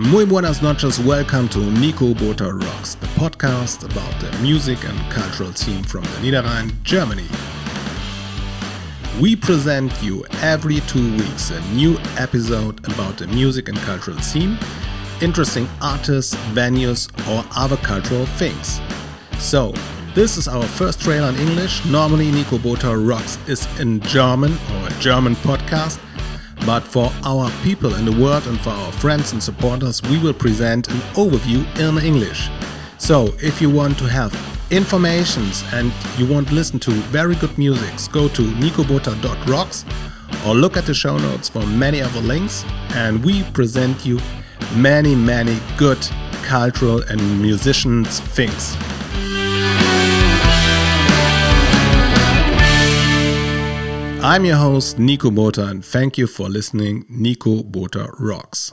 Muy buenas noches, welcome to Nico Bota Rocks, the podcast about the music and cultural scene from the Niederrhein, Germany. We present you every two weeks a new episode about the music and cultural scene, interesting artists, venues, or other cultural things. So, this is our first trailer in English. Normally, Nico Bota Rocks is in German or a German podcast. But for our people in the world and for our friends and supporters, we will present an overview in English. So, if you want to have informations and you want to listen to very good music, go to nicobota.rocks or look at the show notes for many other links. And we present you many, many good cultural and musicians things. I'm your host, Nico Bota, and thank you for listening. Nico Bota Rocks.